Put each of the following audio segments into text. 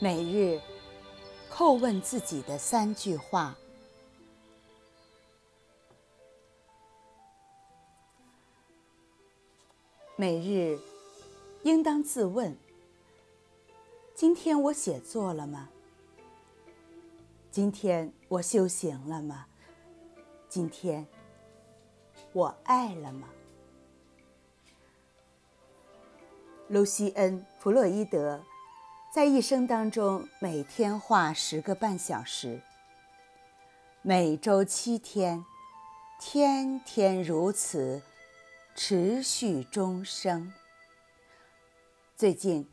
每日叩问自己的三句话：每日应当自问，今天我写作了吗？今天我修行了吗？今天我爱了吗？卢西恩·弗洛伊德。在一生当中，每天画十个半小时，每周七天，天天如此，持续终生。最近，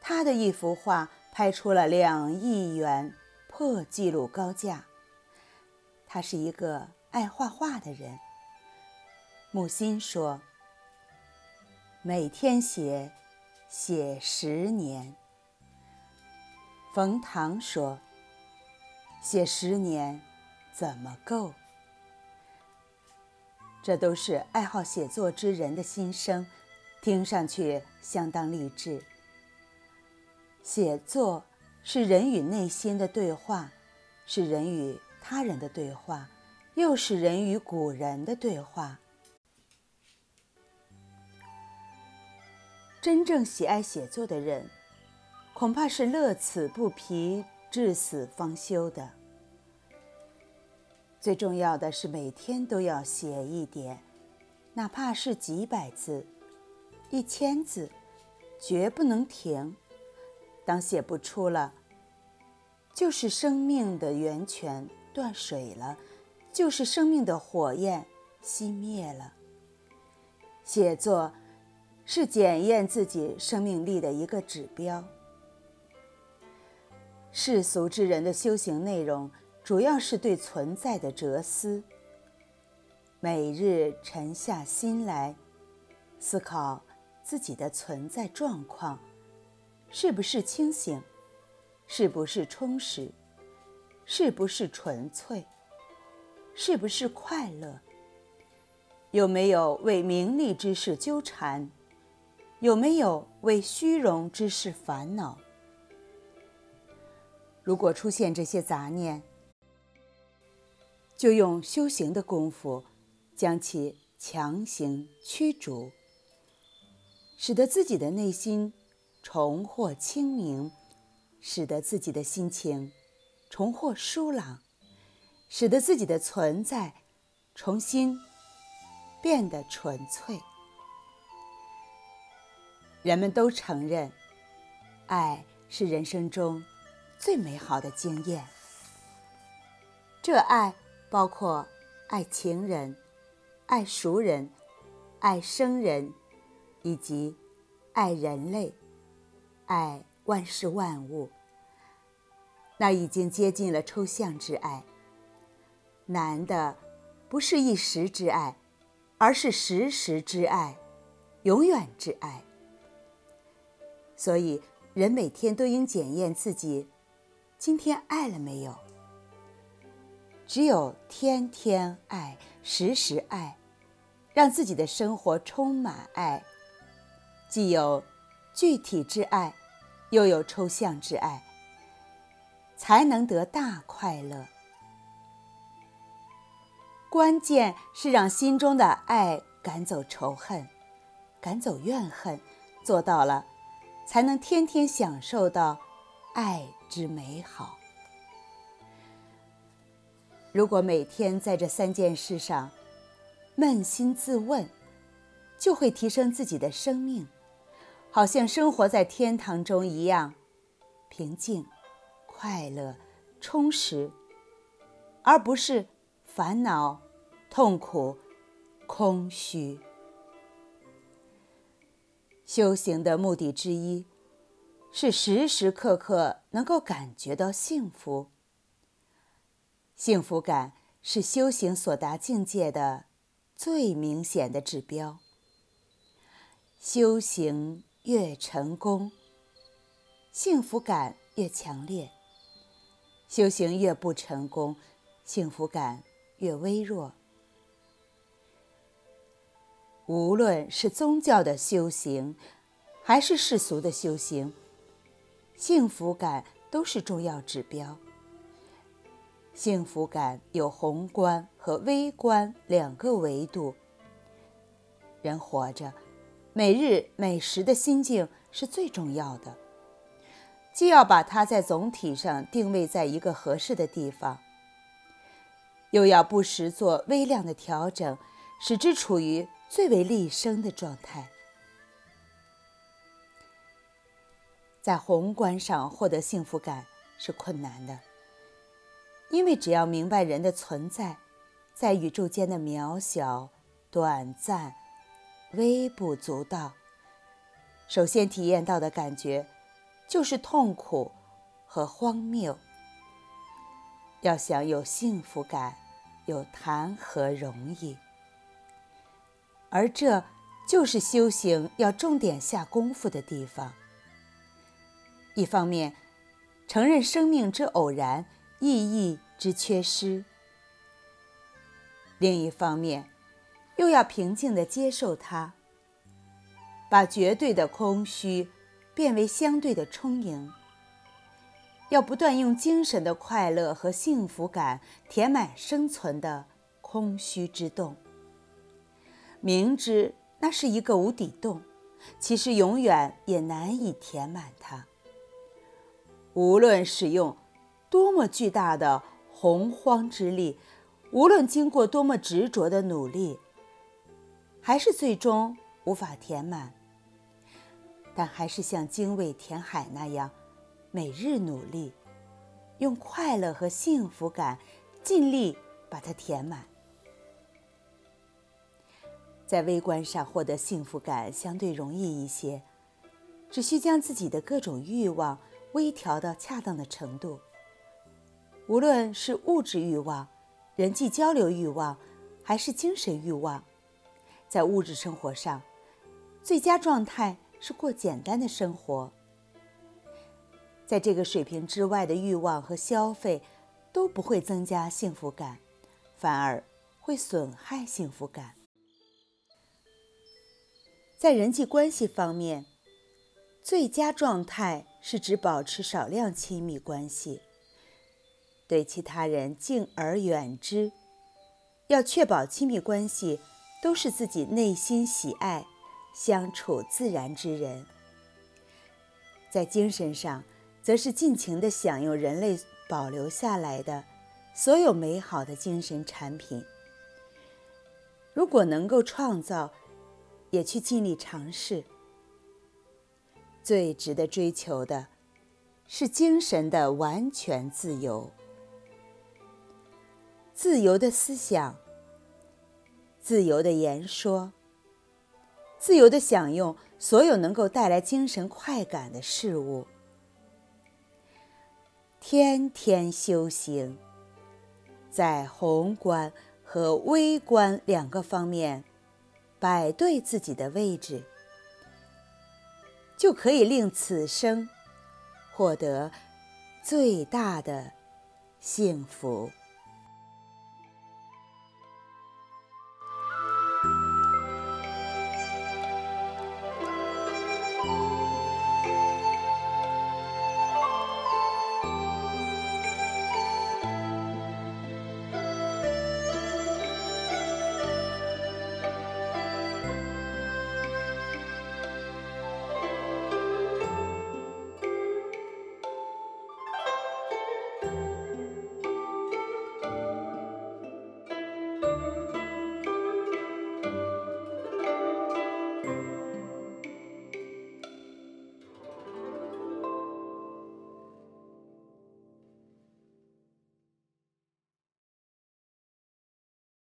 他的一幅画拍出了两亿元破纪录高价。他是一个爱画画的人。木心说：“每天写，写十年。”冯唐说：“写十年，怎么够？”这都是爱好写作之人的心声，听上去相当励志。写作是人与内心的对话，是人与他人的对话，又是人与古人的对话。真正喜爱写作的人。恐怕是乐此不疲、至死方休的。最重要的是每天都要写一点，哪怕是几百字、一千字，绝不能停。当写不出了，就是生命的源泉断水了，就是生命的火焰熄灭了。写作是检验自己生命力的一个指标。世俗之人的修行内容，主要是对存在的哲思。每日沉下心来，思考自己的存在状况，是不是清醒，是不是充实，是不是纯粹，是不是快乐，有没有为名利之事纠缠，有没有为虚荣之事烦恼。如果出现这些杂念，就用修行的功夫将其强行驱逐，使得自己的内心重获清明，使得自己的心情重获舒朗，使得自己的存在重新变得纯粹。人们都承认，爱是人生中。最美好的经验。这爱包括爱情人、爱熟人、爱生人，以及爱人类、爱万事万物。那已经接近了抽象之爱。难的不是一时之爱，而是时时之爱，永远之爱。所以，人每天都应检验自己。今天爱了没有？只有天天爱，时时爱，让自己的生活充满爱，既有具体之爱，又有抽象之爱，才能得大快乐。关键是让心中的爱赶走仇恨，赶走怨恨，做到了，才能天天享受到爱。之美好。如果每天在这三件事上扪心自问，就会提升自己的生命，好像生活在天堂中一样，平静、快乐、充实，而不是烦恼、痛苦、空虚。修行的目的之一。是时时刻刻能够感觉到幸福。幸福感是修行所达境界的最明显的指标。修行越成功，幸福感越强烈；修行越不成功，幸福感越微弱。无论是宗教的修行，还是世俗的修行。幸福感都是重要指标。幸福感有宏观和微观两个维度。人活着，每日每时的心境是最重要的，既要把它在总体上定位在一个合适的地方，又要不时做微量的调整，使之处于最为立生的状态。在宏观上获得幸福感是困难的。因为只要明白人的存在，在宇宙间的渺小、短暂、微不足道，首先体验到的感觉就是痛苦和荒谬。要想有幸福感，又谈何容易？而这就是修行要重点下功夫的地方。一方面，承认生命之偶然。意义之缺失。另一方面，又要平静地接受它，把绝对的空虚变为相对的充盈。要不断用精神的快乐和幸福感填满生存的空虚之洞。明知那是一个无底洞，其实永远也难以填满它。无论使用。多么巨大的洪荒之力，无论经过多么执着的努力，还是最终无法填满。但还是像精卫填海那样，每日努力，用快乐和幸福感尽力把它填满。在微观上获得幸福感相对容易一些，只需将自己的各种欲望微调到恰当的程度。无论是物质欲望、人际交流欲望，还是精神欲望，在物质生活上，最佳状态是过简单的生活。在这个水平之外的欲望和消费都不会增加幸福感，反而会损害幸福感。在人际关系方面，最佳状态是指保持少量亲密关系。对其他人敬而远之，要确保亲密关系都是自己内心喜爱、相处自然之人。在精神上，则是尽情地享用人类保留下来的所有美好的精神产品。如果能够创造，也去尽力尝试。最值得追求的，是精神的完全自由。自由的思想，自由的言说，自由的享用所有能够带来精神快感的事物。天天修行，在宏观和微观两个方面摆对自己的位置，就可以令此生获得最大的幸福。